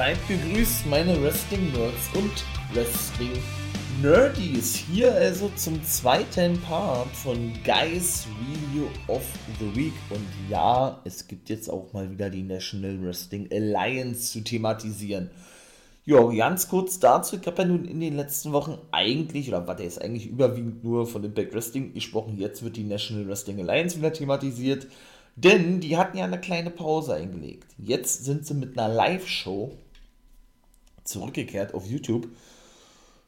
Seid gegrüßt, meine Wrestling-Nerds und Wrestling-Nerdies. Hier also zum zweiten Part von Guys Review of the Week. Und ja, es gibt jetzt auch mal wieder die National Wrestling Alliance zu thematisieren. Ja, ganz kurz dazu. Ich habe ja nun in den letzten Wochen eigentlich, oder warte, ist eigentlich überwiegend nur von Impact Wrestling gesprochen. Jetzt wird die National Wrestling Alliance wieder thematisiert. Denn die hatten ja eine kleine Pause eingelegt. Jetzt sind sie mit einer Live-Show zurückgekehrt auf YouTube.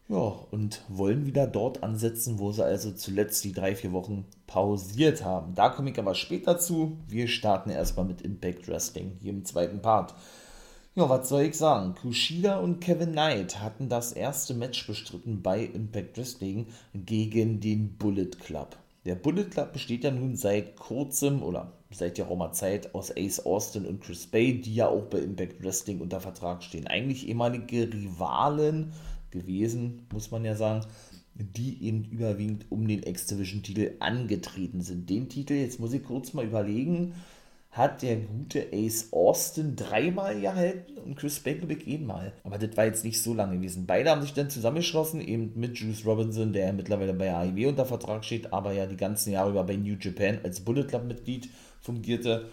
Ja, und wollen wieder dort ansetzen, wo sie also zuletzt die drei, vier Wochen pausiert haben. Da komme ich aber später zu. Wir starten erstmal mit Impact Wrestling hier im zweiten Part. Ja, was soll ich sagen? Kushida und Kevin Knight hatten das erste Match bestritten bei Impact Wrestling gegen den Bullet Club. Der Bullet Club besteht ja nun seit kurzem oder seit Roma Zeit aus Ace Austin und Chris Bay, die ja auch bei Impact Wrestling unter Vertrag stehen. Eigentlich ehemalige Rivalen gewesen, muss man ja sagen, die eben überwiegend um den X-Division-Titel angetreten sind. Den Titel, jetzt muss ich kurz mal überlegen, hat der gute Ace Austin dreimal gehalten und Chris Bakelbeck einmal. Aber das war jetzt nicht so lange gewesen. Beide haben sich dann zusammengeschlossen, eben mit Juice Robinson, der mittlerweile bei AIW unter Vertrag steht, aber ja die ganzen Jahre über bei New Japan als Bullet Club Mitglied fungierte.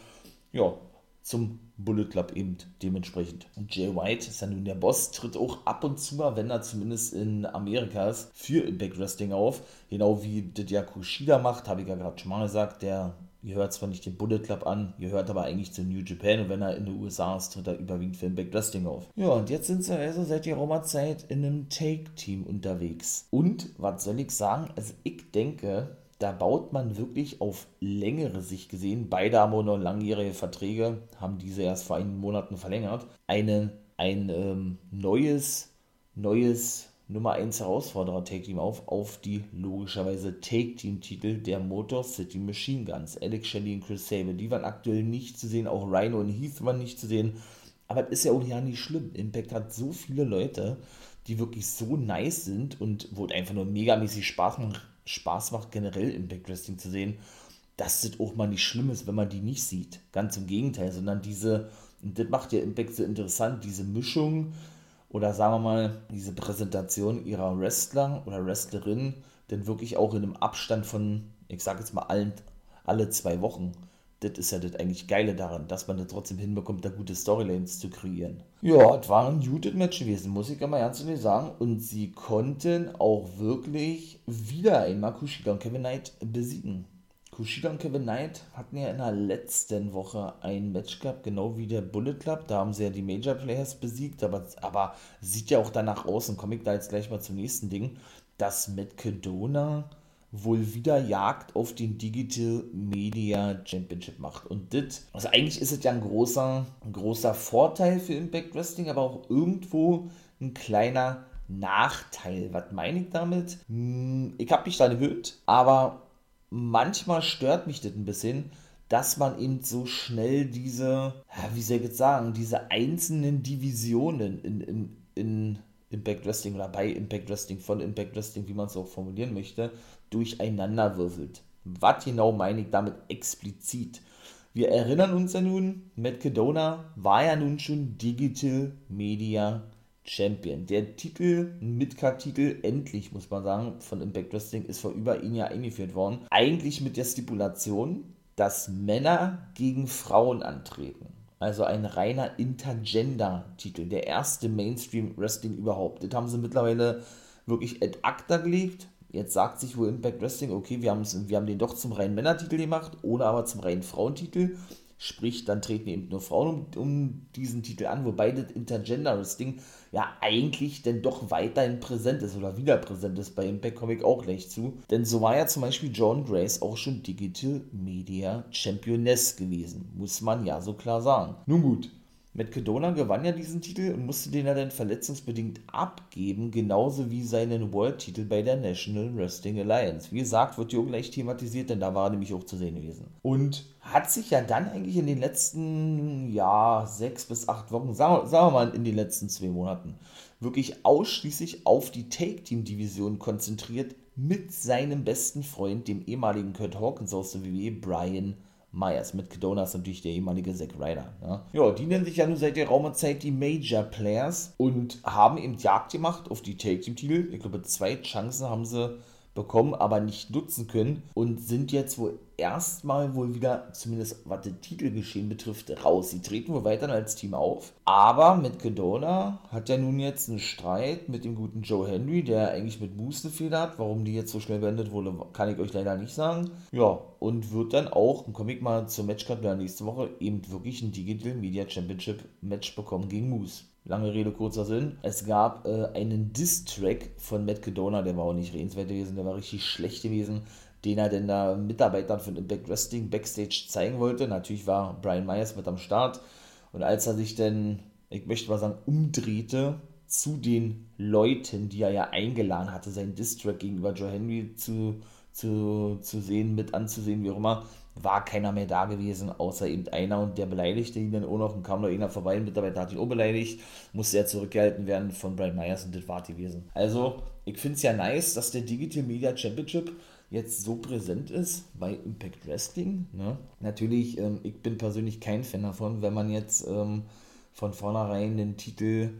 Ja, zum Bullet Club eben dementsprechend. Und Jay White ist ja nun der Boss, tritt auch ab und zu mal, wenn er zumindest in Amerika ist, für Impact Wrestling auf. Genau wie das ja Kushida macht, habe ich ja gerade schon mal gesagt, der Ihr hört zwar nicht den Bullet Club an, ihr hört aber eigentlich zu New Japan und wenn er in den USA ist, tritt er überwiegend für Impact Wrestling auf. Ja, und jetzt sind sie also seit der Roma-Zeit in einem Take-Team unterwegs. Und, was soll ich sagen, also ich denke, da baut man wirklich auf längere Sicht gesehen, beide haben noch langjährige Verträge, haben diese erst vor einigen Monaten verlängert, eine, ein ähm, neues, neues Nummer 1 Herausforderer Take Team auf, auf die logischerweise Take Team Titel der Motor City Machine Guns. Alex Shelley und Chris Sable, die waren aktuell nicht zu sehen, auch Rhino und Heath waren nicht zu sehen. Aber das ist ja auch ja nicht schlimm. Impact hat so viele Leute, die wirklich so nice sind und wo es einfach nur megamäßig Spaß macht, Spaß macht, generell Impact Wrestling zu sehen, dass das auch mal nicht schlimm ist, wenn man die nicht sieht. Ganz im Gegenteil, sondern diese, und das macht ja Impact so interessant, diese Mischung oder sagen wir mal, diese Präsentation ihrer Wrestler oder Wrestlerinnen denn wirklich auch in einem Abstand von, ich sage jetzt mal, allen, alle zwei Wochen. Das ist ja das eigentlich Geile daran, dass man das trotzdem hinbekommt, da gute Storylines zu kreieren. Ja, es war ein gutes Match gewesen, muss ich mal ganz ehrlich sagen. Und sie konnten auch wirklich wieder einmal Kushida und Kevin Knight besiegen. Kushida und Kevin Knight hatten ja in der letzten Woche ein Match gehabt, genau wie der Bullet Club. Da haben sie ja die Major Players besiegt, aber, aber sieht ja auch danach aus, und komme ich da jetzt gleich mal zum nächsten Ding, dass Matt Kedona wohl wieder Jagd auf den Digital Media Championship macht. Und das, also eigentlich ist es ja ein großer, ein großer Vorteil für Impact Wrestling, aber auch irgendwo ein kleiner Nachteil. Was meine ich damit? Hm, ich habe mich da gewöhnt, aber manchmal stört mich das ein bisschen, dass man eben so schnell diese, wie soll ich jetzt sagen, diese einzelnen Divisionen in, in, in Impact Wrestling oder bei Impact Wrestling, von Impact Wrestling, wie man es auch formulieren möchte, durcheinander würfelt. Was genau meine ich damit explizit? Wir erinnern uns ja nun, Matt Cadona war ja nun schon Digital Media Champion. Der Titel, Midcard-Titel, endlich muss man sagen, von Impact Wrestling ist vor über ein Jahr eingeführt worden. Eigentlich mit der Stipulation, dass Männer gegen Frauen antreten. Also ein reiner Intergender-Titel. Der erste Mainstream-Wrestling überhaupt. Das haben sie mittlerweile wirklich ad acta gelegt. Jetzt sagt sich wohl Impact Wrestling, okay, wir, wir haben den doch zum reinen Männertitel gemacht, ohne aber zum reinen Frauentitel. Sprich, dann treten eben nur Frauen um, um diesen Titel an, wobei das Intergender Wrestling ja eigentlich denn doch weiterhin präsent ist oder wieder präsent ist bei Impact Comic auch gleich zu. Denn so war ja zum Beispiel John Grace auch schon Digital Media Championess gewesen, muss man ja so klar sagen. Nun gut, Matt Cadona gewann ja diesen Titel und musste den ja dann verletzungsbedingt abgeben, genauso wie seinen World-Titel bei der National Wrestling Alliance. Wie gesagt, wird auch gleich thematisiert, denn da war er nämlich auch zu sehen gewesen. Und hat sich ja dann eigentlich in den letzten, ja, sechs bis acht Wochen, sagen, sagen wir mal in den letzten zwei Monaten, wirklich ausschließlich auf die Take-Team-Division konzentriert mit seinem besten Freund, dem ehemaligen Kurt Hawkins aus der WWE, Brian Myers. Mit Kedona ist natürlich der ehemalige Zack Ryder. Ja. ja, die nennen sich ja nun seit der Raumer Zeit die Major Players und haben eben Jagd gemacht auf die Take Team Titel. Ich glaube, zwei Chancen haben sie bekommen, aber nicht nutzen können und sind jetzt wohl erstmal wohl wieder, zumindest was das Titelgeschehen betrifft, raus. Sie treten wohl weiter als Team auf. Aber mit Kedona hat er nun jetzt einen Streit mit dem guten Joe Henry, der eigentlich mit Moose eine Fehler hat. Warum die jetzt so schnell beendet wurde, kann ich euch leider nicht sagen. Ja, und wird dann auch, komme ich mal zur Matchcard nächste Woche, eben wirklich ein Digital Media Championship Match bekommen gegen Moose. Lange Rede, kurzer Sinn. Es gab äh, einen Diss-Track von Matt Cadona, der war auch nicht redenswert gewesen, der war richtig schlecht gewesen, den er denn da Mitarbeitern von Impact Wrestling Backstage zeigen wollte. Natürlich war Brian Myers mit am Start. Und als er sich dann, ich möchte mal sagen, umdrehte zu den Leuten, die er ja eingeladen hatte, seinen Diss-Track gegenüber Joe Henry zu, zu, zu sehen, mit anzusehen, wie auch immer, war keiner mehr da gewesen, außer eben einer und der beleidigte ihn dann auch noch und kam noch einer vorbei, ein Mitarbeiter hat ihn auch beleidigt, musste er zurückgehalten werden von Brian Myers und das war gewesen. Also, ich finde es ja nice, dass der Digital Media Championship jetzt so präsent ist bei Impact Wrestling. Ne? Natürlich, ähm, ich bin persönlich kein Fan davon, wenn man jetzt ähm, von vornherein den Titel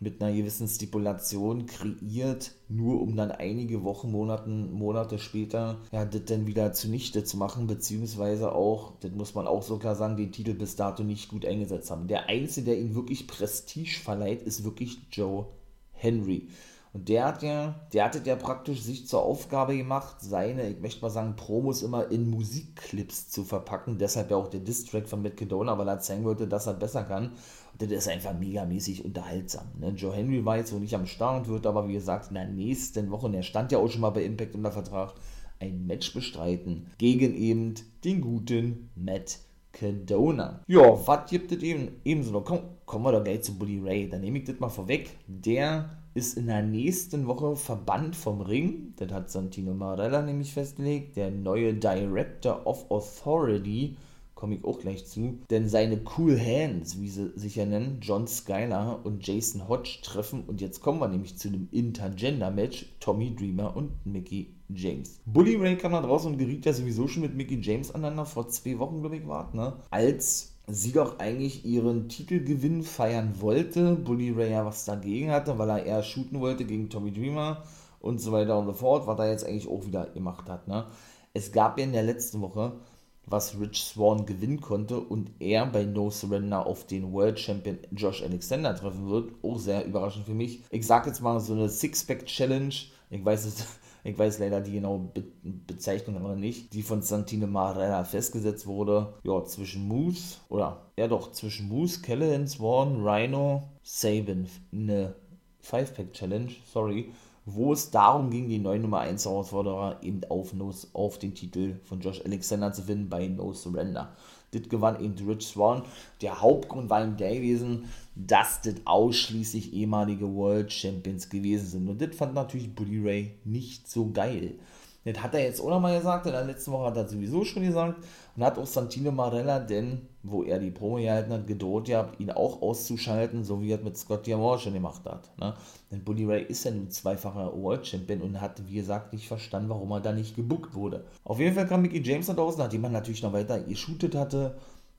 mit einer gewissen Stipulation kreiert, nur um dann einige Wochen, Monaten, Monate später ja, das dann wieder zunichte zu machen, beziehungsweise auch, das muss man auch so klar sagen, den Titel bis dato nicht gut eingesetzt haben. Der Einzige, der ihn wirklich Prestige verleiht, ist wirklich Joe Henry. Und der hat ja, der hatte ja praktisch sich zur Aufgabe gemacht, seine, ich möchte mal sagen, Promos immer in Musikclips zu verpacken. Deshalb ja auch der Distrack von Matt Cadona, weil er zeigen wollte, dass er besser kann. Und das ist einfach megamäßig unterhaltsam. Ne? Joe Henry war jetzt so nicht am Start und wird aber, wie gesagt, in der nächsten Woche, und er stand ja auch schon mal bei Impact unter Vertrag, ein Match bestreiten gegen eben den guten Matt Cadona. Ja, was gibt es eben? Ebenso noch, komm, kommen wir doch gleich zu Bully Ray. Dann nehme ich das mal vorweg. Der ist in der nächsten Woche verbannt vom Ring. Das hat Santino Marella nämlich festgelegt. Der neue Director of Authority komme ich auch gleich zu. Denn seine Cool Hands, wie sie sich ja nennen, John Skyler und Jason Hodge treffen. Und jetzt kommen wir nämlich zu einem Intergender-Match. Tommy Dreamer und Mickey James. Bully Ray kam da draußen und geriet ja sowieso schon mit Mickey James aneinander. Vor zwei Wochen, glaube ich, war ne? Als sie doch eigentlich ihren Titelgewinn feiern wollte. Bully Ray ja was dagegen hatte, weil er eher shooten wollte gegen Tommy Dreamer und so weiter und so fort, was er jetzt eigentlich auch wieder gemacht hat. Ne? Es gab ja in der letzten Woche was Rich Swan gewinnen konnte und er bei No Surrender auf den World Champion Josh Alexander treffen wird. Auch sehr überraschend für mich. Ich sag jetzt mal so eine Six-Pack-Challenge. Ich weiß es, ich weiß leider die genaue Be Bezeichnung aber nicht, die von Santino Marella festgesetzt wurde. Ja, zwischen Moose, oder ja doch, zwischen Moose, Callahan, Swan, Rhino, Sabin. Eine Five-Pack-Challenge, sorry wo es darum ging, die neue Nummer 1 Herausforderer eben auf, auf den Titel von Josh Alexander zu finden bei No Surrender. Das gewann eben Rich Swan. Der Hauptgrund war ihm der gewesen, dass das ausschließlich ehemalige World Champions gewesen sind. Und das fand natürlich Bully Ray nicht so geil. Das hat er jetzt auch nochmal gesagt, in der letzten Woche hat er sowieso schon gesagt und hat auch Santino Marella, denn, wo er die Promo gehalten hat, gedroht gehabt, ihn auch auszuschalten, so wie er mit Scott D'Amore schon gemacht hat. Ne? Denn Bully Ray ist ja nun zweifacher World Champion und hat, wie gesagt, nicht verstanden, warum er da nicht gebuckt wurde. Auf jeden Fall kam Mickey James da draußen, nachdem man natürlich noch weiter geshootet hatte,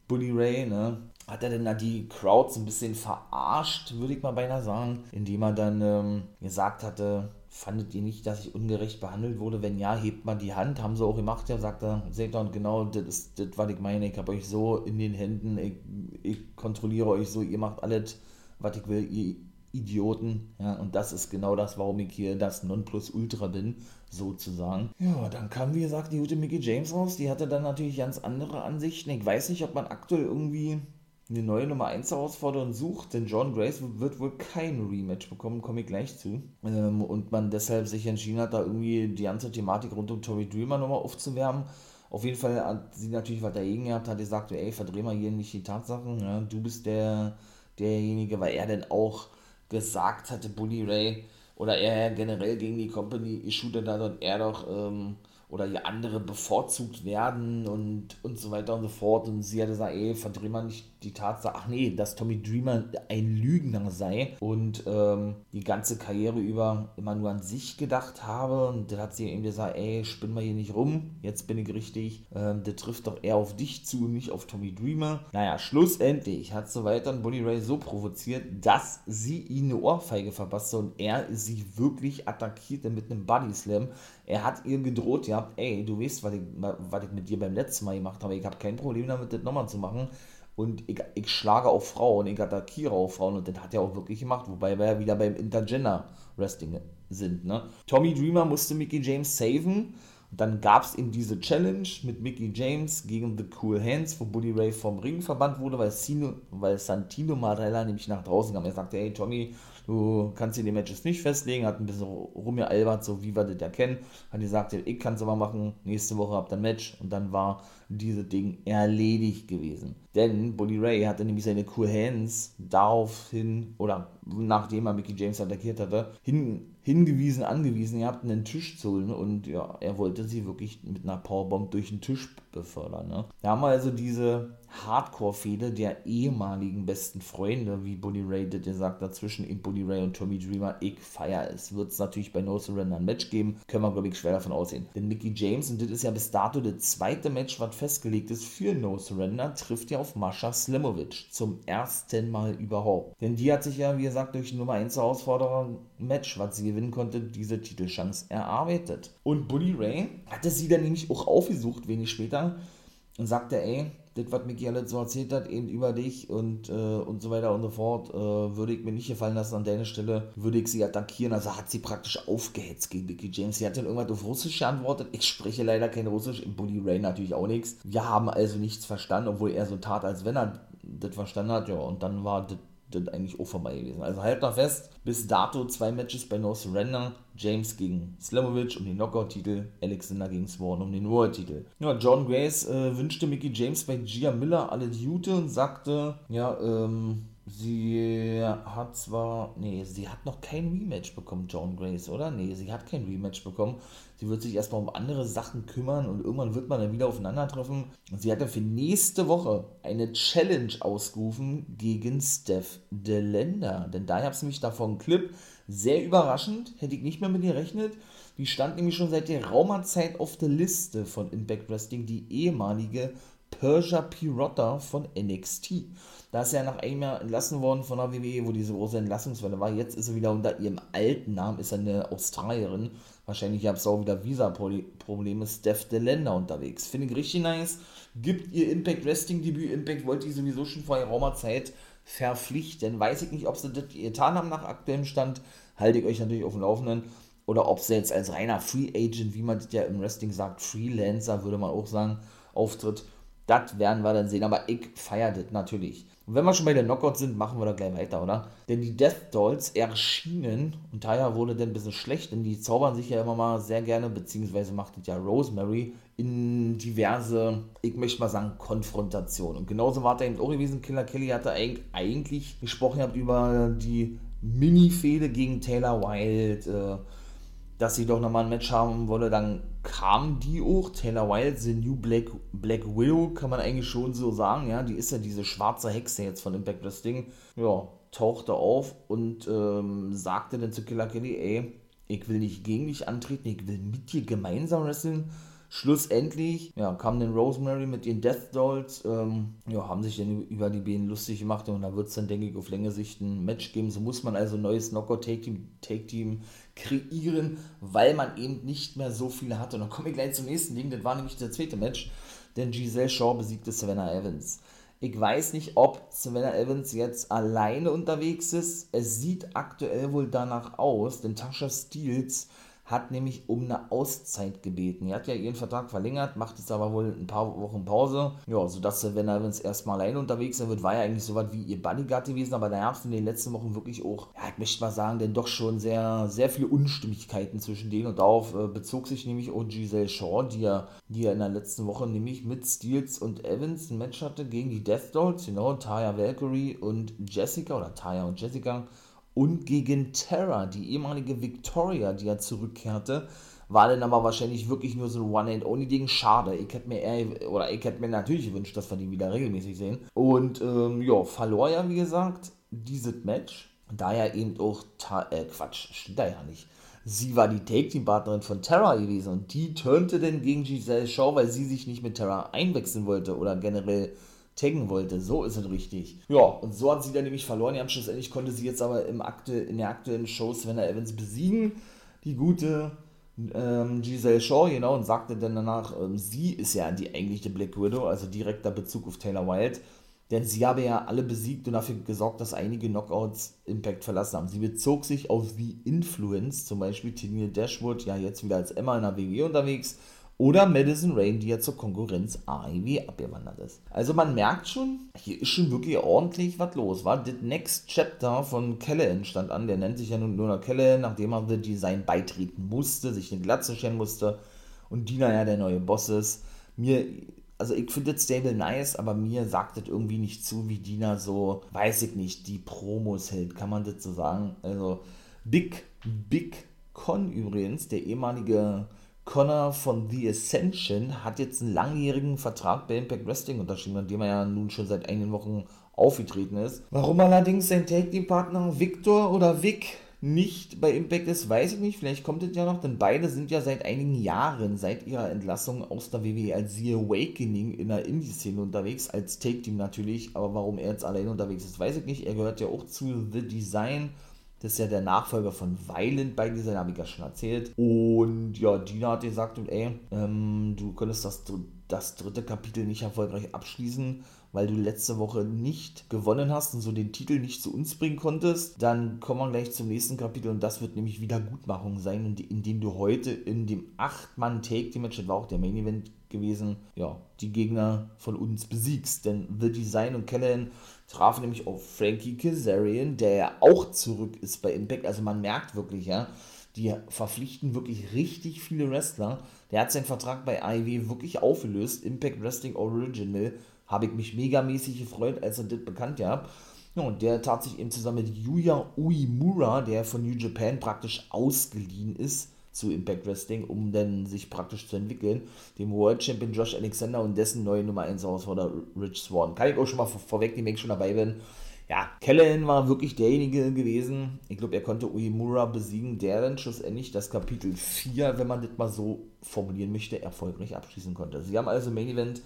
Bully Ray, ne, hat er denn da die Crowds ein bisschen verarscht, würde ich mal beinahe sagen, indem er dann ähm, gesagt hatte, fandet ihr nicht, dass ich ungerecht behandelt wurde? Wenn ja, hebt man die Hand. Haben sie auch gemacht. Ja, sagt er, seht ihr, genau, das ist das, was ich meine. Ich habe euch so in den Händen. Ich, ich kontrolliere euch so. Ihr macht alles, was ich will, ihr Idioten. Ja, und das ist genau das, warum ich hier das Nonplusultra bin, sozusagen. Ja, dann kam, wie gesagt, die gute Mickey James raus. Die hatte dann natürlich ganz andere Ansichten. Ich weiß nicht, ob man aktuell irgendwie eine neue Nummer 1 Herausforderin sucht, denn John Grace wird wohl kein Rematch bekommen, komme ich gleich zu. Ähm, und man deshalb sich entschieden hat, da irgendwie die ganze Thematik rund um Tori Dreamer nochmal aufzuwärmen. Auf jeden Fall hat sie natürlich was dagegen gehabt, hat gesagt, ey, verdreh mal hier nicht die Tatsachen, ja, du bist der, derjenige, weil er denn auch gesagt hatte, Bully Ray, oder er generell gegen die Company geshootet hat und er doch ähm, oder die andere bevorzugt werden und, und so weiter und so fort. Und sie hatte gesagt, ey, verdreh mal nicht die Tatsache, ach nee, dass Tommy Dreamer ein Lügner sei und ähm, die ganze Karriere über immer nur an sich gedacht habe. Und dann hat sie eben gesagt, ey, spinn mal hier nicht rum, jetzt bin ich richtig. Ähm, der trifft doch eher auf dich zu, nicht auf Tommy Dreamer. Naja, schlussendlich hat so weiter Bully Ray so provoziert, dass sie ihn eine Ohrfeige verpasste und er sie wirklich attackierte mit einem Body Slam. Er hat ihr gedroht, ja, ey, du weißt, was ich, was ich mit dir beim letzten Mal gemacht habe. Ich habe kein Problem damit, das nochmal zu machen. Und ich, ich schlage auf Frauen, ich attackiere auf Frauen und das hat er auch wirklich gemacht, wobei wir ja wieder beim Intergender Wrestling sind. Ne? Tommy Dreamer musste Mickey James saven. Und dann gab es eben diese Challenge mit Mickey James gegen The Cool Hands, wo Bully Ray vom Ring verbannt wurde, weil, Sino, weil Santino Marella nämlich nach draußen kam. Er sagte, hey Tommy, du kannst dir die Matches nicht festlegen, hat ein bisschen rumgealbert, so wie wir das erkennen, hat gesagt, ich kann es aber machen, nächste Woche habt ihr ein Match und dann war dieses Ding erledigt gewesen. Denn Bully Ray hatte nämlich seine Cool Hands daraufhin, oder nachdem er Mickey James attackiert hatte, hin, hingewiesen, angewiesen, ihr habt einen Tisch zu holen und ja, er wollte sie wirklich mit einer Powerbomb durch den Tisch befördern. Ne? Da haben wir also diese Hardcore-Fehde der ehemaligen besten Freunde, wie Bully Ray das gesagt hat, zwischen Bully Ray und Tommy Dreamer. Ich feier es. Wird es natürlich bei No Surrender ein Match geben, können wir, glaube ich, schwer davon aussehen. Denn Mickey James, und das ist ja bis dato das zweite Match, was festgelegt ist für No Surrender, trifft ja auf Mascha Slimovic zum ersten Mal überhaupt. Denn die hat sich ja, wie gesagt, durch Nummer 1 Herausforderer Match, was sie gewinnen konnte, diese Titelchance erarbeitet. Und Bully Ray hatte sie dann nämlich auch aufgesucht, wenig später, und sagte, ey, das, was Micky alles so erzählt hat, eben über dich und, äh, und so weiter und so fort, äh, würde ich mir nicht gefallen lassen an deiner Stelle, würde ich sie attackieren. Also hat sie praktisch aufgehetzt gegen Mickey James. Sie hat dann irgendwas auf Russisch geantwortet. Ich spreche leider kein Russisch, im Bully Ray natürlich auch nichts. Wir haben also nichts verstanden, obwohl er so tat, als wenn er das verstanden hat. Ja, und dann war das das eigentlich auch vorbei gewesen. Also halt noch fest, bis dato zwei Matches bei No Surrender. James gegen Slamovic um den Knockout-Titel, Alexander gegen Swan um den World-Titel. Ja, John Grace äh, wünschte Mickey James bei Gia Miller alle Jute und sagte, ja, ähm, Sie hat zwar, nee, sie hat noch kein Rematch bekommen, John Grace, oder? Nee, sie hat kein Rematch bekommen. Sie wird sich erstmal um andere Sachen kümmern und irgendwann wird man dann wieder aufeinandertreffen. Und sie hat dann für nächste Woche eine Challenge ausgerufen gegen Steph DeLender. Denn da gab es nämlich davon einen Clip. Sehr überraschend, hätte ich nicht mehr mit ihr gerechnet. Die stand nämlich schon seit der Raumerzeit auf der Liste von Impact Wrestling, die ehemalige Persia Pirotta von NXT. Da ist er nach einem Jahr entlassen worden von der WWE, wo diese große Entlassungswelle war. Jetzt ist er wieder unter ihrem alten Namen, ist er eine Australierin. Wahrscheinlich gab es auch wieder Visa-Probleme. Steph Delender unterwegs. Finde ich richtig nice. Gibt ihr Impact Wrestling Debüt. Impact wollte ich sowieso schon vor geraumer Zeit verpflichten. Weiß ich nicht, ob sie das getan haben nach aktuellem Stand. Halte ich euch natürlich auf dem Laufenden. Oder ob sie jetzt als reiner Free Agent, wie man das ja im Wrestling sagt, Freelancer, würde man auch sagen, auftritt. Das werden wir dann sehen. Aber ich feiere das natürlich. Und wenn wir schon bei den Knockouts sind, machen wir da gleich weiter, oder? Denn die Death Dolls erschienen, und daher wurde dann ein bisschen schlecht, denn die zaubern sich ja immer mal sehr gerne, beziehungsweise macht es ja Rosemary in diverse, ich möchte mal sagen, Konfrontationen. Und genauso war da eben auch gewesen. Killer Kelly hatte eigentlich gesprochen über die Mini-Fehde gegen Taylor Wilde, äh, dass sie doch nochmal ein Match haben wolle, dann kam die auch, Taylor Wilde, The New Black, Black Widow, kann man eigentlich schon so sagen, ja, die ist ja diese schwarze Hexe jetzt von Impact Wrestling, ja, tauchte auf und ähm, sagte dann zu Killer Kelly, ey, ich will nicht gegen dich antreten, ich will mit dir gemeinsam wresteln, Schlussendlich ja, kam dann Rosemary mit ihren Death Dolls, ähm, ja, haben sich dann über die Bienen lustig gemacht und da wird es dann, denke ich, auf längere Sicht ein Match geben. So muss man also ein neues Knockout-Take-Team Take -Team kreieren, weil man eben nicht mehr so viele hatte. Und dann komme ich gleich zum nächsten Ding, das war nämlich der zweite Match, denn Giselle Shaw besiegte Savannah Evans. Ich weiß nicht, ob Savannah Evans jetzt alleine unterwegs ist. Es sieht aktuell wohl danach aus, denn Tasha Steels hat nämlich um eine Auszeit gebeten. Er hat ja ihren Vertrag verlängert, macht jetzt aber wohl ein paar Wochen Pause. Ja, sodass er, wenn er uns erstmal alleine unterwegs sein wird, war ja eigentlich so was wie ihr Bodyguard gewesen, aber da gab es in den letzten Wochen wirklich auch, ja, ich möchte mal sagen, denn doch schon sehr, sehr viele Unstimmigkeiten zwischen denen und darauf äh, bezog sich nämlich auch Giselle Shaw, die ja, die ja in der letzten Woche nämlich mit Steels und Evans ein Match hatte gegen die Death Dolls, genau, Taya Valkyrie und Jessica oder Taya und Jessica und gegen Terra, die ehemalige Victoria, die ja zurückkehrte, war dann aber wahrscheinlich wirklich nur so ein One-and-Only-Ding. Schade. Ich hätte mir eher, oder ich hätte mir natürlich gewünscht, dass wir die wieder regelmäßig sehen. Und ähm, ja, verlor ja, wie gesagt, dieses Match. Da ja eben auch, äh, Quatsch, stimmt da ja nicht. Sie war die Take-Team-Partnerin von Terra gewesen und die turnte dann gegen Giselle Shaw, weil sie sich nicht mit Terra einwechseln wollte oder generell taggen wollte. So ist es richtig. Ja, und so hat sie dann nämlich verloren. Ja, schlussendlich konnte sie jetzt aber im Akte, in der aktuellen Show Svenna Evans besiegen. Die gute ähm, Giselle Shaw, genau, und sagte dann danach, ähm, sie ist ja die eigentliche Black Widow, also direkter Bezug auf Taylor Wilde. Denn sie habe ja alle besiegt und dafür gesorgt, dass einige Knockouts Impact verlassen haben. Sie bezog sich auf The Influence, zum Beispiel Tennille Dashwood, ja jetzt wieder als Emma in der WWE unterwegs, oder Madison Rain, die ja zur Konkurrenz AEW abgewandert ist. Also man merkt schon, hier ist schon wirklich ordentlich was los. War das Next Chapter von Callahan stand an, der nennt sich ja nun nur noch Callahan, nachdem er The Design beitreten musste, sich eine Glatze scheren musste und Dina ja der neue Boss ist. Mir also ich finde das Stable nice, aber mir sagt das irgendwie nicht zu, wie Dina so, weiß ich nicht, die Promos hält, kann man das so sagen. Also Big, Big Con übrigens, der ehemalige Connor von The Ascension, hat jetzt einen langjährigen Vertrag bei Impact Wrestling unterschrieben, an dem er ja nun schon seit einigen Wochen aufgetreten ist. Warum allerdings sein Tag Team Partner Victor oder Vic nicht bei Impact ist, weiß ich nicht. Vielleicht kommt es ja noch, denn beide sind ja seit einigen Jahren, seit ihrer Entlassung aus der WWE als The Awakening in der Indie-Szene unterwegs, als Take-Team natürlich. Aber warum er jetzt allein unterwegs ist, weiß ich nicht. Er gehört ja auch zu The Design. Das ist ja der Nachfolger von Violent bei dieser, habe ich ja schon erzählt. Und ja, Dina hat gesagt, ey, ähm, du könntest das, das dritte Kapitel nicht erfolgreich abschließen weil du letzte Woche nicht gewonnen hast und so den Titel nicht zu uns bringen konntest, dann kommen wir gleich zum nächsten Kapitel und das wird nämlich Wiedergutmachung sein, indem du heute in dem 8-Mann-Take-Match, das war auch der Main-Event gewesen, ja, die Gegner von uns besiegst. Denn The Design und Callahan trafen nämlich auf Frankie Kazarian, der ja auch zurück ist bei Impact. Also man merkt wirklich, ja, die verpflichten wirklich richtig viele Wrestler. Der hat seinen Vertrag bei AEW wirklich aufgelöst. Impact Wrestling Original habe ich mich megamäßig gefreut, als er das bekannt gab. Ja, und der tat sich eben zusammen mit Yuya Uemura, der von New Japan praktisch ausgeliehen ist zu Impact Wrestling, um dann sich praktisch zu entwickeln, dem World Champion Josh Alexander und dessen neue Nummer 1 Herausforderer Rich Swan. Kann ich auch schon mal vor vorwegnehmen, wenn ich schon dabei bin. Ja, Callahan war wirklich derjenige gewesen, ich glaube, er konnte Uemura besiegen, der dann schlussendlich das Kapitel 4, wenn man das mal so formulieren möchte, erfolgreich abschließen konnte. Sie haben also Main Event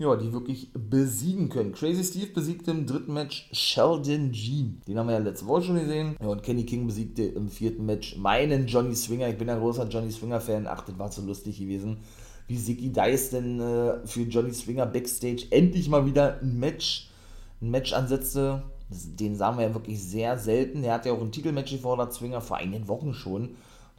ja, die wirklich besiegen können. Crazy Steve besiegte im dritten Match Sheldon Jean. Den haben wir ja letzte Woche schon gesehen. Ja, und Kenny King besiegte im vierten Match meinen Johnny Swinger. Ich bin ein großer Johnny Swinger-Fan. Ach, das war so lustig gewesen. Wie Zicky Dice denn äh, für Johnny Swinger Backstage endlich mal wieder ein Match, ein Match ansetzte. Den sahen wir ja wirklich sehr selten. Er hat ja auch ein Titelmatch gefordert, Swinger, vor einigen Wochen schon.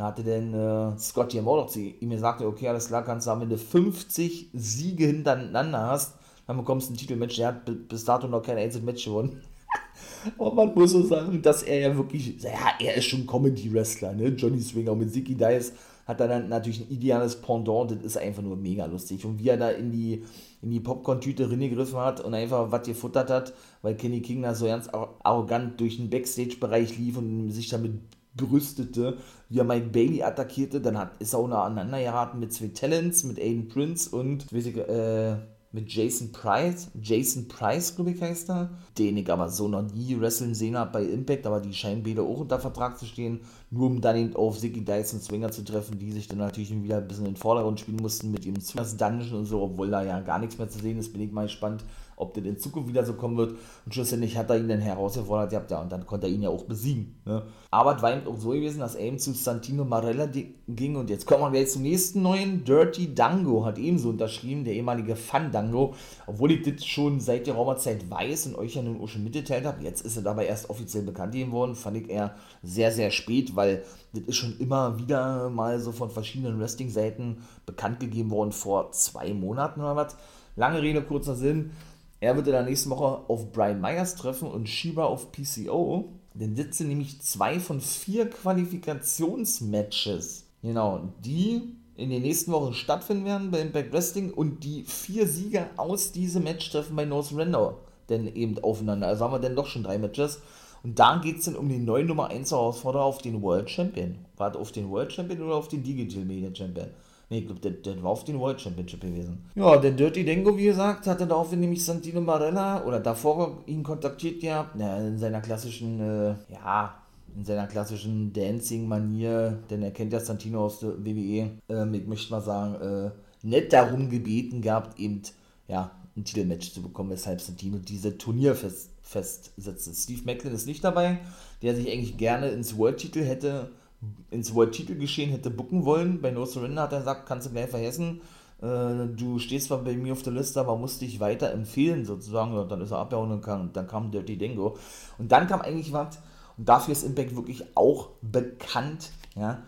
Da hatte denn äh, Scott zu ihm gesagt, okay, alles klar, kannst du haben, wenn du 50 Siege hintereinander hast, dann bekommst du ein Titelmatch. Der hat bis dato noch kein einziges Match gewonnen. Aber man muss so sagen, dass er ja wirklich, ja, er ist schon Comedy-Wrestler, ne? Johnny Swinger. Mit Zicky Dice hat dann natürlich ein ideales Pendant, das ist einfach nur mega lustig. Und wie er da in die, in die Popcorn-Tüte gegriffen hat und einfach was gefuttert hat, weil Kenny King da so ganz arrogant durch den Backstage-Bereich lief und sich damit brüstete, wie er Mike Bailey attackierte. Dann hat, ist er auch aneinander geraten mit zwei Talents, mit Aiden Prince und ich, äh, mit Jason Price. Jason Price, glaube ich, heißt er. Den ich aber so noch nie wrestlen sehen habe bei Impact, aber die scheinen beide auch unter Vertrag zu stehen. Nur um dann eben auf Ziggy Dyson Swinger zu treffen, die sich dann natürlich wieder ein bisschen in den Vordergrund spielen mussten mit ihrem Swingers Dungeon und so, obwohl da ja gar nichts mehr zu sehen ist. Bin ich mal gespannt, ob das in Zukunft wieder so kommen wird. Und schlussendlich hat er ihn dann herausgefordert ja, und dann konnte er ihn ja auch besiegen. Ne? Aber es war eben auch so gewesen, dass er eben zu Santino Marella ging und jetzt kommen wir jetzt zum nächsten neuen. Dirty Dango hat ebenso unterschrieben, der ehemalige Fun Dango, obwohl ich das schon seit der Raumerzeit weiß und euch ja nun auch schon mitgeteilt habe. Jetzt ist er dabei erst offiziell bekannt gegeben worden, fand ich eher sehr, sehr spät, weil das ist schon immer wieder mal so von verschiedenen Wrestling-Seiten bekannt gegeben worden vor zwei Monaten oder was. Lange Rede, kurzer Sinn. Er wird in der nächsten Woche auf Brian Myers treffen und Shiba auf PCO. Denn das sind nämlich zwei von vier Qualifikationsmatches. Genau, die in den nächsten Wochen stattfinden werden bei Impact Wrestling und die vier Sieger aus diesem Match treffen bei No Surrender denn eben aufeinander. Also haben wir dann doch schon drei Matches. Und da geht es dann um den neuen Nummer 1 Herausforderer auf den World Champion. War auf den World Champion oder auf den Digital Media Champion? Ne, ich glaube, der, der, war auf den World Championship gewesen. Ja, der Dirty Dengo, wie gesagt, hatte daraufhin nämlich Santino Marella oder davor ihn kontaktiert gehabt, ja, in seiner klassischen, äh, ja, in seiner klassischen Dancing-Manier, denn er kennt ja Santino aus der WWE, ähm, ich möchte mal sagen, äh, nett darum gebeten gehabt, eben, ja, ein Titelmatch zu bekommen, weshalb Santino diese Turnier fest, festsetzte. Steve Macklin ist nicht dabei, der sich eigentlich gerne ins World-Titel hätte ins World-Titel-Geschehen hätte bucken wollen. Bei No Surrender hat er gesagt, kannst du gleich vergessen. Äh, du stehst zwar bei mir auf der Liste, aber musst dich weiter empfehlen, sozusagen. Und dann ist er abgehauen und, kam, dann kam Dirty Dingo. Und dann kam eigentlich was, und dafür ist Impact wirklich auch bekannt, ja,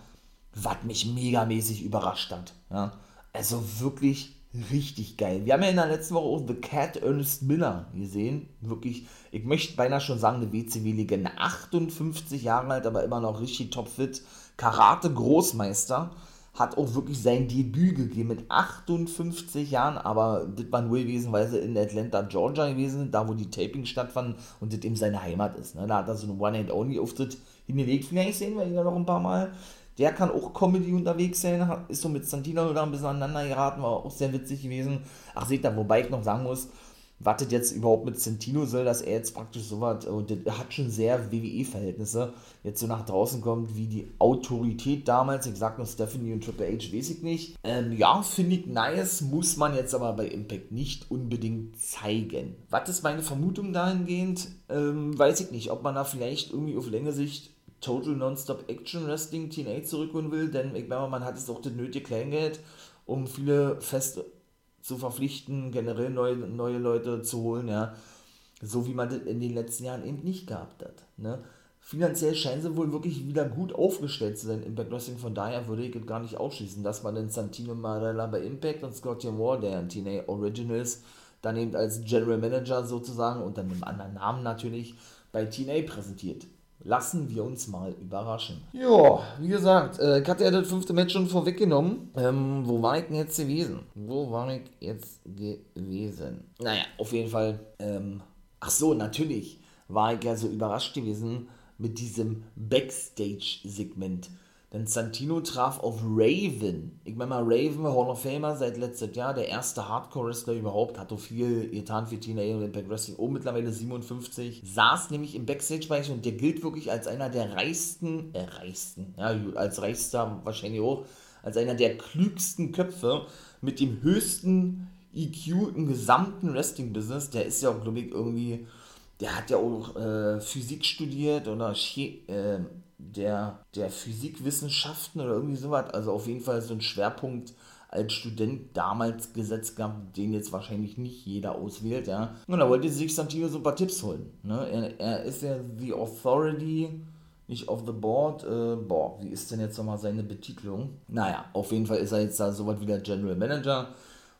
was mich megamäßig überrascht hat. Ja. Also wirklich richtig geil. Wir haben ja in der letzten Woche auch The Cat Ernest Miller gesehen. Wirklich, ich möchte beinahe schon sagen, eine WCW-Legende. 58 Jahre alt, aber immer noch richtig topfit. Karate-Großmeister. Hat auch wirklich sein Debüt gegeben mit 58 Jahren, aber das war nur gewesen, weil sie in Atlanta, Georgia gewesen sind, da wo die Taping stattfanden und das eben seine Heimat ist. Ne? Da hat er so einen One-and-Only-Auftritt hingelegt. Vielleicht sehen wir ihn ja noch ein paar Mal. Der kann auch Comedy unterwegs sein, ist so mit Santino da ein bisschen aneinander geraten, war auch sehr witzig gewesen. Ach, seht ihr, wobei ich noch sagen muss, wartet jetzt überhaupt mit Santino soll, dass er jetzt praktisch so was, und der hat schon sehr WWE-Verhältnisse, jetzt so nach draußen kommt, wie die Autorität damals, ich sag nur Stephanie und Triple H, weiß ich nicht. Ähm, ja, finde ich nice, muss man jetzt aber bei Impact nicht unbedingt zeigen. Was ist meine Vermutung dahingehend? Ähm, weiß ich nicht, ob man da vielleicht irgendwie auf längere Sicht Total Nonstop Action Wrestling TNA zurückholen will, denn ich glaube, man hat jetzt auch das nötige Kleingeld, um viele fest zu verpflichten, generell neue, neue Leute zu holen, ja. So wie man das in den letzten Jahren eben nicht gehabt hat. Ne? Finanziell scheinen sie wohl wirklich wieder gut aufgestellt zu sein. Impact Wrestling, von daher würde ich es gar nicht ausschließen, dass man den Santino Marella bei Impact und Scott Moore, der in TNA Originals, dann eben als General Manager sozusagen und dann mit einem anderen Namen natürlich bei TNA präsentiert lassen wir uns mal überraschen. Ja, wie gesagt, äh, ich hatte ja das fünfte Match schon vorweggenommen. Ähm, wo war ich denn jetzt gewesen? Wo war ich jetzt gewesen? Naja, auf jeden Fall. Ähm, ach so, natürlich war ich ja so überrascht gewesen mit diesem Backstage-Segment. Denn Santino traf auf Raven. Ich meine mal, Raven, Hall of Famer seit letztem Jahr, der erste Hardcore-Wrestler überhaupt, hat auch viel getan für TNA und Impact Wrestling, oh, mittlerweile 57, saß nämlich im Backstage-Bereich und der gilt wirklich als einer der reichsten, äh, reichsten, ja, als reichster wahrscheinlich auch, als einer der klügsten Köpfe mit dem höchsten EQ im gesamten Wrestling-Business. Der ist ja auch, glaube ich, irgendwie, der hat ja auch äh, Physik studiert oder Chie äh, der, der Physikwissenschaften oder irgendwie sowas. Also auf jeden Fall so ein Schwerpunkt als Student damals gesetzt gehabt, den jetzt wahrscheinlich nicht jeder auswählt, ja. Und da wollte sich Santino so ein paar Tipps holen. Ne? Er, er ist ja the Authority, nicht of the board. Äh, boah, wie ist denn jetzt nochmal seine Betitelung? Naja, auf jeden Fall ist er jetzt da so was wie der General Manager.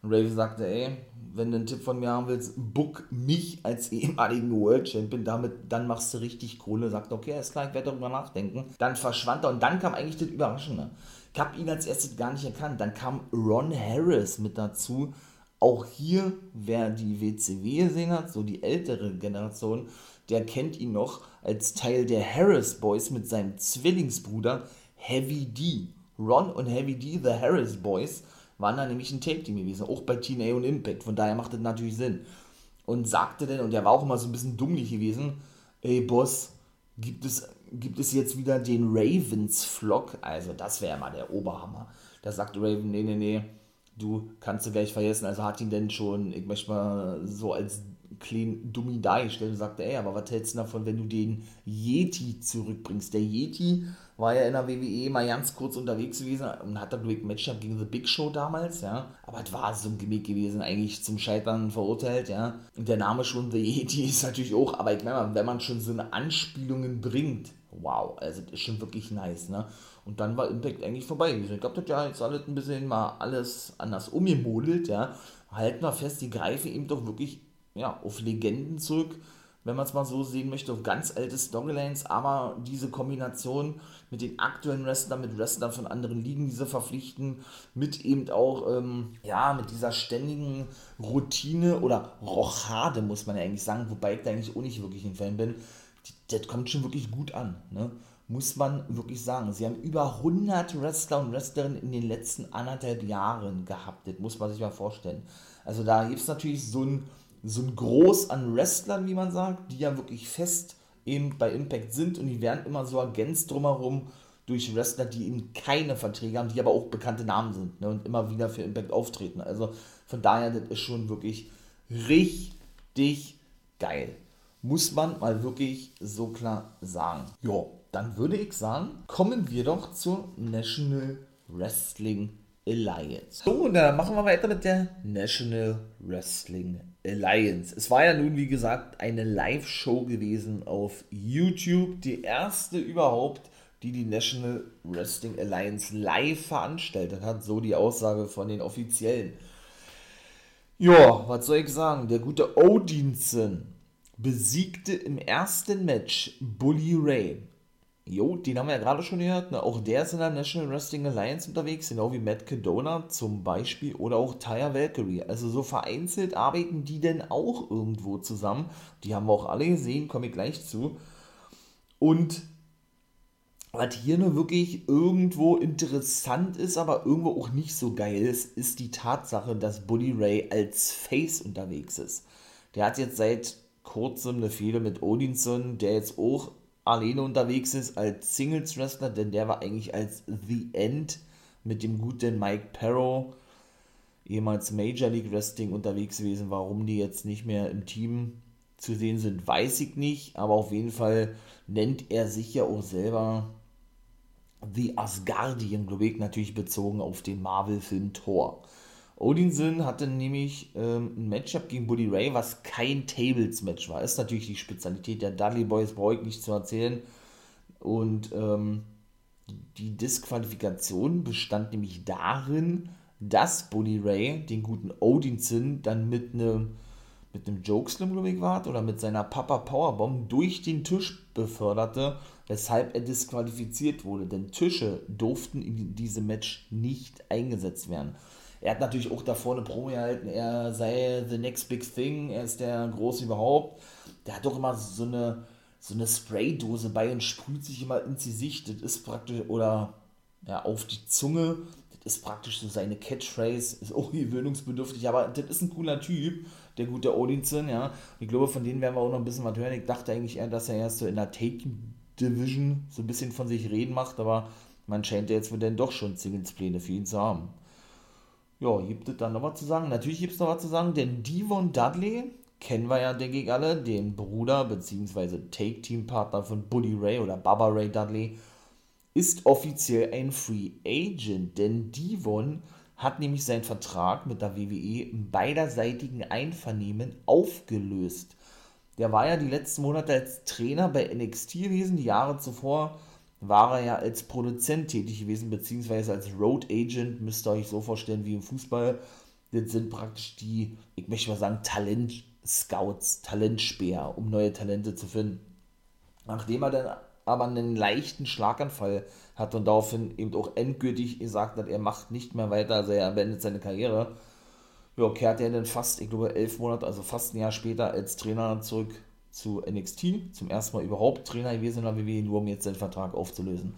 Und Raven sagte, ey, wenn du einen Tipp von mir haben willst, book mich als ehemaligen World Champion, damit, dann machst du richtig Kohle. Sagt, okay, ist klar, ich werde darüber nachdenken. Dann verschwand er und dann kam eigentlich das Überraschende. Ich habe ihn als erstes gar nicht erkannt. Dann kam Ron Harris mit dazu. Auch hier, wer die WCW gesehen hat, so die ältere Generation, der kennt ihn noch als Teil der Harris Boys mit seinem Zwillingsbruder Heavy D. Ron und Heavy D, The Harris Boys, waren da nämlich ein Tape-Team gewesen, auch bei TNA und Impact, von daher macht das natürlich Sinn. Und sagte dann, und der war auch immer so ein bisschen dummlich gewesen, ey Boss, gibt es, gibt es jetzt wieder den Ravens-Vlog? Also das wäre mal der Oberhammer. Da sagte Raven, nee, nee, nee, du kannst du gleich vergessen. Also hat ihn denn schon, ich möchte mal so als kleinen Dummi dargestellt und sagte, ey, aber was hältst du davon, wenn du den Yeti zurückbringst? Der Yeti war ja in der WWE mal ganz kurz unterwegs gewesen und hat dann durch Matchup gegen The Big Show damals, ja. Aber es war so ein Gimmick gewesen, eigentlich zum Scheitern verurteilt, ja. Und der Name schon The Yeti ist natürlich auch, aber ich meine, wenn man schon so eine Anspielungen bringt, wow, also das ist schon wirklich nice, ne. Und dann war Impact eigentlich vorbei gewesen. Ich glaube, das ja jetzt alles ein bisschen mal alles anders umgemodelt, ja. Halten wir fest, die greifen eben doch wirklich ja, auf Legenden zurück, wenn man es mal so sehen möchte, auf ganz alte Storylines, aber diese Kombination mit den aktuellen Wrestlern, mit Wrestlern von anderen Ligen, diese verpflichten, mit eben auch, ähm, ja, mit dieser ständigen Routine oder Rochade, muss man ja eigentlich sagen, wobei ich da eigentlich auch nicht wirklich ein Fan bin. Das kommt schon wirklich gut an, ne? muss man wirklich sagen. Sie haben über 100 Wrestler und Wrestlerinnen in den letzten anderthalb Jahren gehabt, das muss man sich mal vorstellen. Also da gibt es natürlich so ein, so ein Groß an Wrestlern, wie man sagt, die ja wirklich fest eben bei Impact sind und die werden immer so ergänzt drumherum durch Wrestler, die eben keine Verträge haben, die aber auch bekannte Namen sind ne, und immer wieder für Impact auftreten. Also von daher, das ist schon wirklich richtig geil. Muss man mal wirklich so klar sagen. Ja, dann würde ich sagen, kommen wir doch zur National Wrestling Alliance. So, und dann machen wir weiter mit der National Wrestling Alliance. Es war ja nun, wie gesagt, eine Live-Show gewesen auf YouTube. Die erste überhaupt, die die National Wrestling Alliance live veranstaltet hat. So die Aussage von den Offiziellen. Ja, was soll ich sagen? Der gute Odinson besiegte im ersten Match Bully Ray. Jo, den haben wir ja gerade schon gehört. Ne? Auch der ist in der National Wrestling Alliance unterwegs, genau wie Matt Cadona zum Beispiel oder auch Taya Valkyrie. Also so vereinzelt arbeiten die denn auch irgendwo zusammen. Die haben wir auch alle gesehen, komme ich gleich zu. Und was hier nur wirklich irgendwo interessant ist, aber irgendwo auch nicht so geil ist, ist die Tatsache, dass Bully Ray als Face unterwegs ist. Der hat jetzt seit kurzem eine Fehde mit Odinson, der jetzt auch alleine unterwegs ist als Singles Wrestler, denn der war eigentlich als The End mit dem guten Mike Perro, ehemals Major League Wrestling unterwegs gewesen. Warum die jetzt nicht mehr im Team zu sehen sind, weiß ich nicht, aber auf jeden Fall nennt er sich ja auch selber The Asgardian, glaube ich, natürlich bezogen auf den Marvel-Film Thor. Odinson hatte nämlich ähm, ein Matchup gegen Buddy Ray, was kein Tables-Match war. Ist natürlich die Spezialität der Dudley Boys, brauche ich nicht zu erzählen. Und ähm, die Disqualifikation bestand nämlich darin, dass Buddy Ray den guten Odinson dann mit einem mit einem Jokeslam, glaube ich, war, oder mit seiner Papa Powerbomb durch den Tisch beförderte, weshalb er disqualifiziert wurde. Denn Tische durften in diesem Match nicht eingesetzt werden. Er hat natürlich auch da vorne Promo gehalten, er sei the next big thing, er ist der Große überhaupt. Der hat doch immer so eine, so eine Spraydose bei und sprüht sich immer ins Gesicht. Das ist praktisch, oder ja, auf die Zunge. Das ist praktisch so seine Catchphrase, ist auch gewöhnungsbedürftig, aber das ist ein cooler Typ, der gute Odinson, ja. Ich glaube, von denen werden wir auch noch ein bisschen was hören. Ich dachte eigentlich eher, dass er erst so in der Taking Division so ein bisschen von sich reden macht, aber man scheint ja jetzt wohl dann doch schon Singles-Pläne für ihn zu haben. Ja, gibt es dann noch was zu sagen? Natürlich gibt es noch was zu sagen, denn Devon Dudley, kennen wir ja, denke ich alle, den Bruder bzw. Take-Team-Partner von Buddy Ray oder Baba Ray Dudley, ist offiziell ein Free Agent, denn Devon hat nämlich seinen Vertrag mit der WWE im beiderseitigen Einvernehmen aufgelöst. Der war ja die letzten Monate als Trainer bei NXT gewesen, die Jahre zuvor war er ja als Produzent tätig gewesen, beziehungsweise als Road Agent, müsst ihr euch so vorstellen wie im Fußball. Das sind praktisch die, ich möchte mal sagen, Talent-Scouts, Talentspäher, um neue Talente zu finden. Nachdem er dann aber einen leichten Schlaganfall hat und daraufhin eben auch endgültig gesagt hat, er macht nicht mehr weiter, also er beendet seine Karriere, ja, kehrt er dann fast, ich glaube, elf Monate, also fast ein Jahr später als Trainer zurück zu NXT, zum ersten Mal überhaupt Trainer gewesen in der WWE, nur um jetzt seinen Vertrag aufzulösen.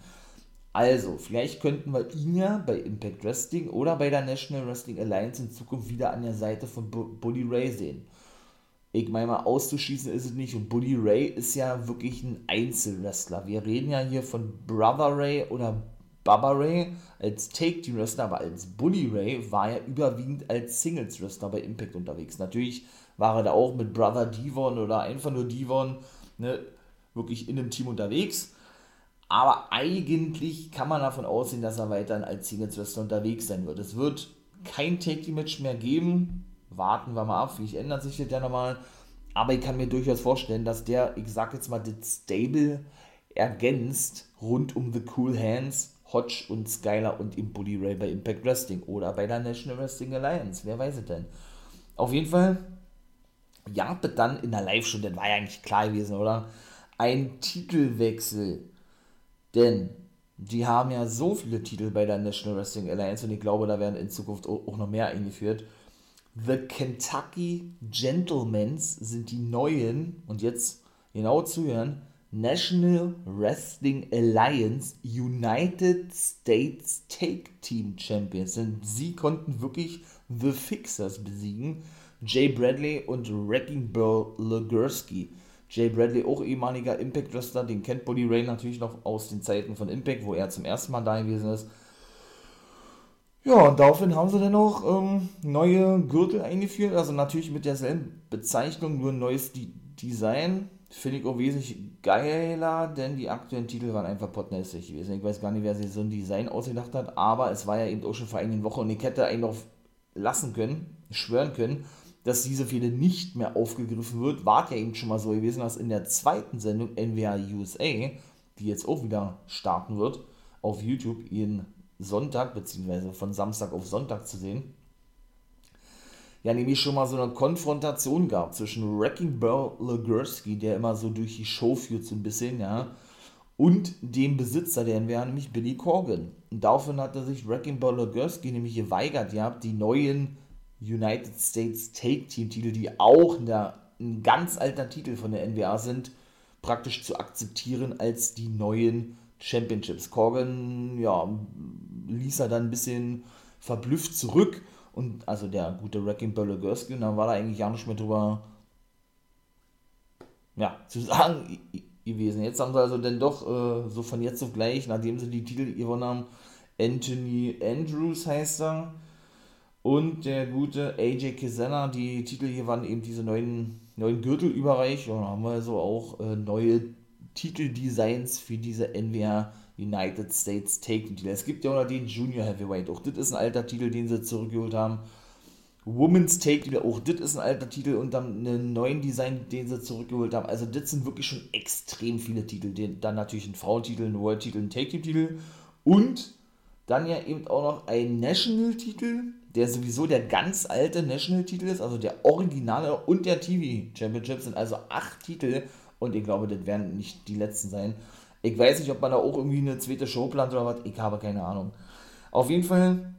Also, vielleicht könnten wir ihn ja bei Impact Wrestling oder bei der National Wrestling Alliance in Zukunft wieder an der Seite von Bully Ray sehen. Ich meine mal, auszuschließen ist es nicht. Und Bully Ray ist ja wirklich ein Einzelwrestler. Wir reden ja hier von Brother Ray oder Baba Ray als Take-Team-Wrestler, aber als Bully Ray war er überwiegend als Singles-Wrestler bei Impact unterwegs. Natürlich war er da auch mit Brother Devon oder einfach nur Devon ne, wirklich in einem Team unterwegs. Aber eigentlich kann man davon ausgehen, dass er weiterhin als Singles Wrestler unterwegs sein wird. Es wird kein Take-Match mehr geben. Warten wir mal ab, vielleicht ändert sich das ja nochmal. Aber ich kann mir durchaus vorstellen, dass der, ich sag jetzt mal, das Stable ergänzt rund um The Cool Hands, Hodge und Skyler und im Bully Ray bei Impact Wrestling oder bei der National Wrestling Alliance. Wer weiß es denn? Auf jeden Fall jagte dann in der Live-Show, das war ja eigentlich klar gewesen, oder? Ein Titelwechsel. Denn die haben ja so viele Titel bei der National Wrestling Alliance und ich glaube, da werden in Zukunft auch noch mehr eingeführt. The Kentucky Gentlemans sind die neuen, und jetzt genau zuhören, National Wrestling Alliance United States Take Team Champions. Und sie konnten wirklich The Fixers besiegen. Jay Bradley und Wrecking Ball Legursky. Jay Bradley, auch ehemaliger Impact Wrestler, den kennt Body Ray natürlich noch aus den Zeiten von Impact, wo er zum ersten Mal da gewesen ist. Ja, und daraufhin haben sie dann auch ähm, neue Gürtel eingeführt, also natürlich mit derselben Bezeichnung, nur ein neues D Design. Finde ich auch wesentlich geiler, denn die aktuellen Titel waren einfach potnässig gewesen. Ich weiß gar nicht, wer sich so ein Design ausgedacht hat, aber es war ja eben auch schon vor einigen Wochen und ich hätte eigentlich noch lassen können, schwören können, dass diese Fehde nicht mehr aufgegriffen wird. War ja eben schon mal so gewesen, dass in der zweiten Sendung NWA USA, die jetzt auch wieder starten wird, auf YouTube ihren Sonntag, beziehungsweise von Samstag auf Sonntag zu sehen, ja nämlich schon mal so eine Konfrontation gab zwischen Wrecking Ball Legursky, der immer so durch die Show führt so ein bisschen, ja, und dem Besitzer, der wäre nämlich Billy Corgan. Und daraufhin hat er sich Wrecking Ball Legursky nämlich geweigert, ja, die neuen United States Take Team Titel, die auch eine, ein ganz alter Titel von der NWA sind, praktisch zu akzeptieren als die neuen Championships. Corgan, ja, ließ er dann ein bisschen verblüfft zurück und also der gute Wrecking Ball Gursky und dann war da eigentlich gar nicht mehr drüber ja, zu sagen gewesen. Jetzt haben sie also dann doch äh, so von jetzt auf gleich, nachdem sie die Titel gewonnen haben, Anthony Andrews heißt er und der gute AJ Kizena, die Titel hier waren eben diese neuen, neuen Gürtel überreicht und haben wir also auch äh, neue Titeldesigns für diese NWA United States Take Titel. Es gibt ja auch noch den Junior Heavyweight, auch das ist ein alter Titel, den sie zurückgeholt haben. Women's Take Titel, auch das ist ein alter Titel und dann einen neuen Design, den sie zurückgeholt haben. Also das sind wirklich schon extrem viele Titel. Dann natürlich ein Frauentitel, ein World Titel, ein Take Titel und dann ja eben auch noch ein National Titel, der sowieso der ganz alte National Titel ist, also der originale und der TV Championship sind also acht Titel und ich glaube, das werden nicht die letzten sein. Ich weiß nicht, ob man da auch irgendwie eine zweite Show plant oder was. Ich habe keine Ahnung. Auf jeden Fall,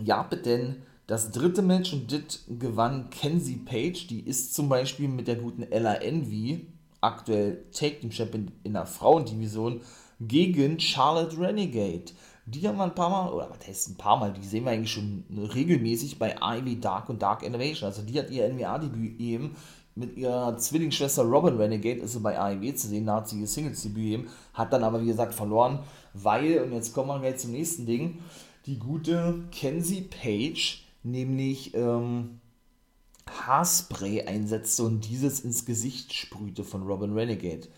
ja, denn das dritte Match und das gewann Kenzie Page. Die ist zum Beispiel mit der guten Ella Envy, aktuell Take Team Champion in der Frauendivision, gegen Charlotte Renegade. Die haben wir ein paar Mal, oder was heißt ein paar Mal, die sehen wir eigentlich schon regelmäßig bei Ivy Dark und Dark Innovation. Also die hat ihr NWA-Debüt eben mit ihrer Zwillingsschwester Robin Renegade ist sie bei AEW zu sehen, da hat sie ihr Singles-Debüt gegeben, hat dann aber wie gesagt verloren, weil, und jetzt kommen wir gleich zum nächsten Ding, die gute Kenzie Page nämlich ähm, Haarspray einsetzte und dieses ins Gesicht sprühte von Robin Renegade.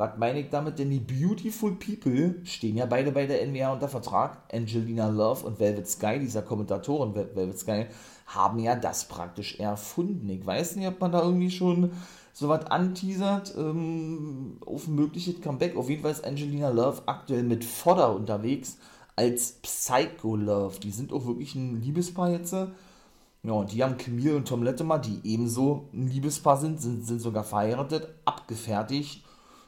Was meine ich damit? Denn die Beautiful People stehen ja beide bei der NWA unter Vertrag. Angelina Love und Velvet Sky, dieser Kommentatorin Velvet Sky, haben ja das praktisch erfunden. Ich weiß nicht, ob man da irgendwie schon so was anteasert ähm, auf ein mögliches Comeback. Auf jeden Fall ist Angelina Love aktuell mit Fodder unterwegs als Psycho Love. Die sind auch wirklich ein Liebespaar jetzt. Ja, und die haben Camille und Tom Latimer, die ebenso ein Liebespaar sind, sind, sind sogar verheiratet, abgefertigt.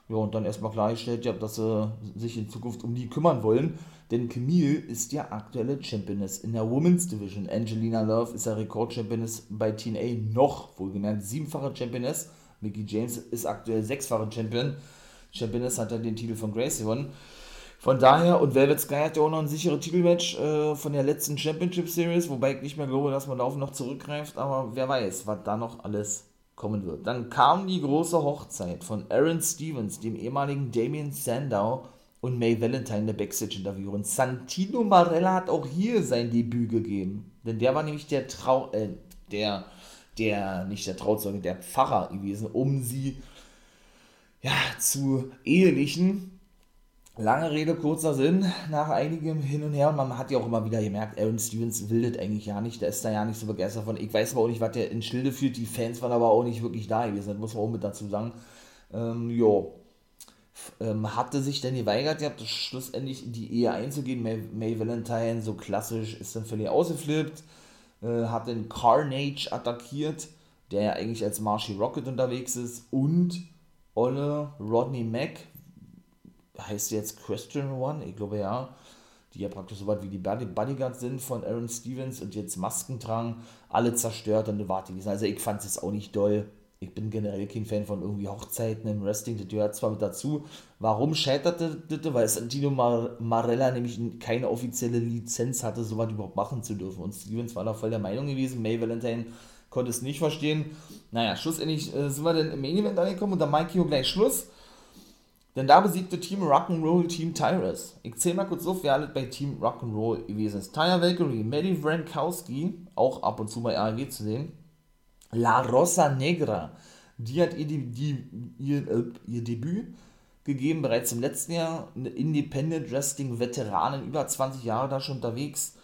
Ja, und dann erstmal klargestellt, ja, dass sie sich in Zukunft um die kümmern wollen. Denn Camille ist ja aktuelle Championess in der Women's Division. Angelina Love ist ja Rekordchampioness bei TNA noch, wohlgemerkt siebenfache Championess. Mickey James ist aktuell sechsfache Champion. Championess hat ja den Titel von Grace gewonnen. Von daher, und Velvet Sky hat ja auch noch ein sicheres Titelmatch äh, von der letzten Championship Series, wobei ich nicht mehr glaube, dass man darauf noch zurückgreift, aber wer weiß, was da noch alles kommen wird. Dann kam die große Hochzeit von Aaron Stevens, dem ehemaligen Damien Sandow und May Valentine der Backstage-Interview. Und Santino Marella hat auch hier sein Debüt gegeben. Denn der war nämlich der Trau, äh, der, der, nicht der Trauzeuge, der Pfarrer gewesen, um sie, ja, zu ehelichen. Lange Rede, kurzer Sinn, nach einigem Hin und Her. Und man hat ja auch immer wieder gemerkt, Aaron Stevens will das eigentlich ja nicht. Der ist da ja nicht so begeistert von. Ich weiß aber auch nicht, was der in Schilde führt. Die Fans waren aber auch nicht wirklich da gewesen. Muss man auch mit dazu sagen. Ähm, jo. Ähm, hatte sich dann geweigert, ja, schlussendlich in die Ehe einzugehen. May, May Valentine, so klassisch, ist dann völlig ausgeflippt. Äh, hat den Carnage attackiert, der ja eigentlich als Marshy Rocket unterwegs ist. Und Olle Rodney Mack heißt jetzt Question One, ich glaube ja, die ja praktisch so weit wie die Bodyguards sind von Aaron Stevens und jetzt Masken tragen, alle zerstört und eine Warte Also ich fand es auch nicht doll. ich bin generell kein Fan von irgendwie Hochzeiten im Wrestling, das gehört zwar mit dazu. Warum scheiterte das? Weil Santino Mar Marella nämlich keine offizielle Lizenz hatte, sowas überhaupt machen zu dürfen. Und Stevens war da voll der Meinung gewesen, May Valentine konnte es nicht verstehen. Naja, schlussendlich äh, sind wir dann im Main Event angekommen und da Mikey auch gleich Schluss. Denn da besiegte Team Rock'n'Roll Team Tyrus. Ich zähle mal kurz auf, wer alles bei Team Rock'n'Roll gewesen ist. Tyra Valkyrie, Maddie Frankowski, auch ab und zu bei AEW zu sehen. La Rosa Negra, die hat ihr, die, die, ihr, äh, ihr Debüt gegeben, bereits im letzten Jahr. Eine Independent Wrestling Veteranin, über 20 Jahre da schon unterwegs.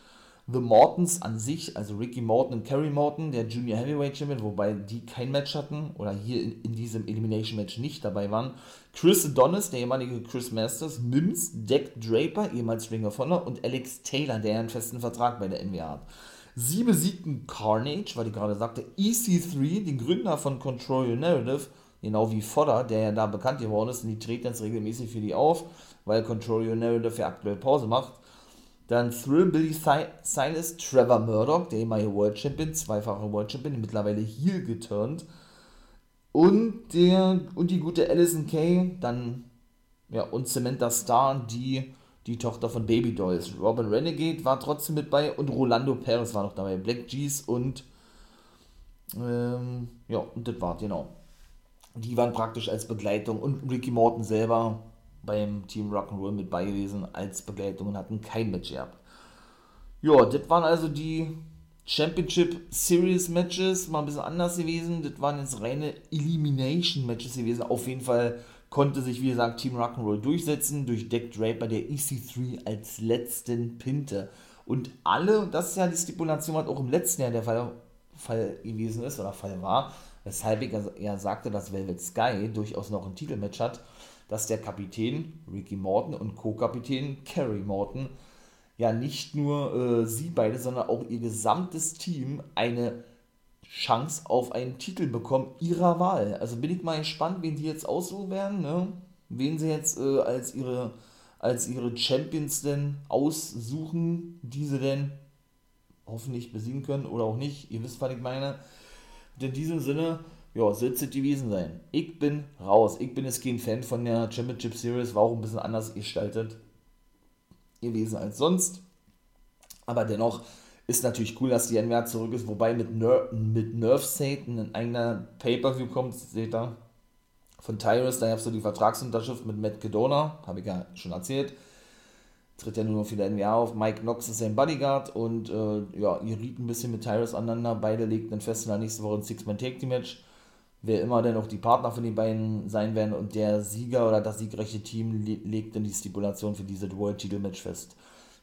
The Mortons an sich, also Ricky Morton und Kerry Morton, der Junior Heavyweight Champion, wobei die kein Match hatten oder hier in, in diesem Elimination Match nicht dabei waren. Chris Adonis, der ehemalige Chris Masters, Mims, Deck Draper, ehemals Ring of Honor und Alex Taylor, der einen festen Vertrag bei der NWA hat. Sie besiegten Carnage, weil ich gerade sagte, EC3, den Gründer von Control Your Narrative, genau wie Fodder, der ja da bekannt geworden ist, und die treten jetzt regelmäßig für die auf, weil Control Your Narrative ja aktuell Pause macht. Dann Thrill Billy Silas, Trevor Murdoch, der ehemalige World Champion, zweifache World Champion, mittlerweile hier geturnt. Und, der, und die gute Alison Kay, dann, ja, und Samantha Starr, die die Tochter von Baby Dolls. Robin Renegade war trotzdem mit bei und Rolando Perez war noch dabei. Black G's und ähm, ja, und das war genau. Die waren praktisch als Begleitung und Ricky Morton selber beim Team Rock'n'Roll mit bei gewesen als Begleitung und hatten kein Match gehabt. Ja, das waren also die Championship Series Matches, mal ein bisschen anders gewesen. Das waren jetzt reine Elimination Matches gewesen. Auf jeden Fall konnte sich, wie gesagt, Team Rock'n'Roll durchsetzen durch Deck Draper, der EC3 als letzten Pinte. Und alle, das ist ja die Stipulation, was auch im letzten Jahr der Fall, Fall gewesen ist oder Fall war, weshalb ich ja sagte, dass Velvet Sky durchaus noch ein Titelmatch hat, dass der Kapitän Ricky Morton und Co-Kapitän Kerry Morton ja nicht nur äh, sie beide, sondern auch ihr gesamtes Team eine Chance auf einen Titel bekommen ihrer Wahl. Also bin ich mal gespannt, wen die jetzt aussuchen werden, ne? wen sie jetzt äh, als, ihre, als ihre Champions denn aussuchen, die sie denn hoffentlich besiegen können oder auch nicht. Ihr wisst, was ich meine. Und in diesem Sinne, ja, soll es gewesen sein. Ich bin raus. Ich bin jetzt kein Fan von der Championship Series, war auch ein bisschen anders gestaltet gewesen als sonst. Aber dennoch ist natürlich cool, dass die NWA zurück ist, wobei mit, Ner mit Nerf Satan ein eigener Pay-Per-View kommt, seht ihr, von Tyrus, da gab es die Vertragsunterschrift mit Matt Kedona, habe ich ja schon erzählt, tritt ja nur noch für NWA auf, Mike Knox ist sein Bodyguard und äh, ja, ihr riet ein bisschen mit Tyrus aneinander, beide legten fest in der nächsten Woche ein Six-Man-Take-Team-Match, wer immer denn auch die Partner von den beiden sein werden und der Sieger oder das siegreiche Team le legt dann die Stipulation für diese World-Titel-Match fest.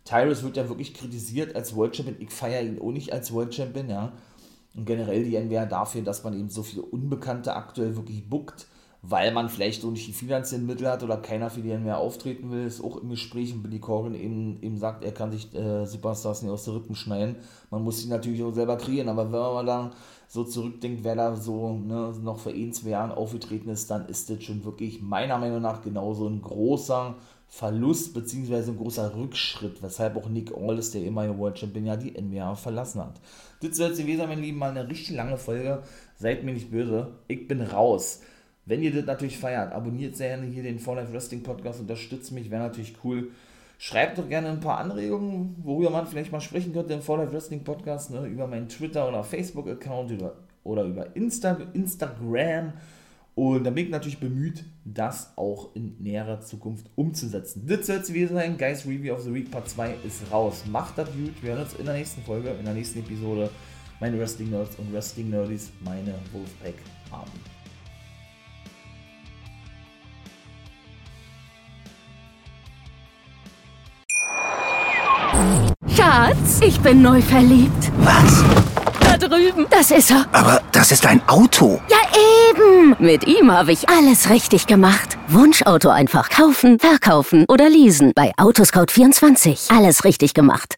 Tyrus wird ja wirklich kritisiert als World Champion. Ich feiere ihn auch nicht als World Champion, ja. Und generell die NWA dafür, dass man eben so viele Unbekannte aktuell wirklich buckt, weil man vielleicht so nicht die finanziellen Mittel hat oder keiner für die NWA auftreten will, ist auch im Gespräch und Billy Corgan eben, eben sagt, er kann sich äh, Superstars nicht aus den Rippen schneiden. Man muss sie natürlich auch selber kreieren, aber wenn man dann so zurückdenkt, wer da so ne, noch vor ein, zwei Jahren aufgetreten ist, dann ist das schon wirklich meiner Meinung nach genauso ein großer Verlust bzw. ein großer Rückschritt, weshalb auch Nick Aldis, der immer World Champion, ja die NWA verlassen hat. Das soll es gewesen sein, mein Lieben, mal eine richtig lange Folge. Seid mir nicht böse, ich bin raus. Wenn ihr das natürlich feiert, abonniert sehr gerne hier den For Life Wrestling Podcast, unterstützt mich, wäre natürlich cool. Schreibt doch gerne ein paar Anregungen, worüber man vielleicht mal sprechen könnte im For Life Wrestling Podcast, ne, über meinen Twitter- oder Facebook-Account oder über Insta Instagram und da bin ich natürlich bemüht, das auch in näherer Zukunft umzusetzen. Das soll es gewesen sein. Guys Review of the Week Part 2 ist raus. Macht das gut. Wir hören uns in der nächsten Folge, in der nächsten Episode. Meine Wrestling Nerds und Wrestling Nerdies, meine Wolfpack haben. Schatz, ich bin neu verliebt. Was? Da drüben. Das ist er. Aber das ist ein Auto. Ja, eben. Mit ihm habe ich alles richtig gemacht. Wunschauto einfach kaufen, verkaufen oder leasen. Bei Autoscout24. Alles richtig gemacht.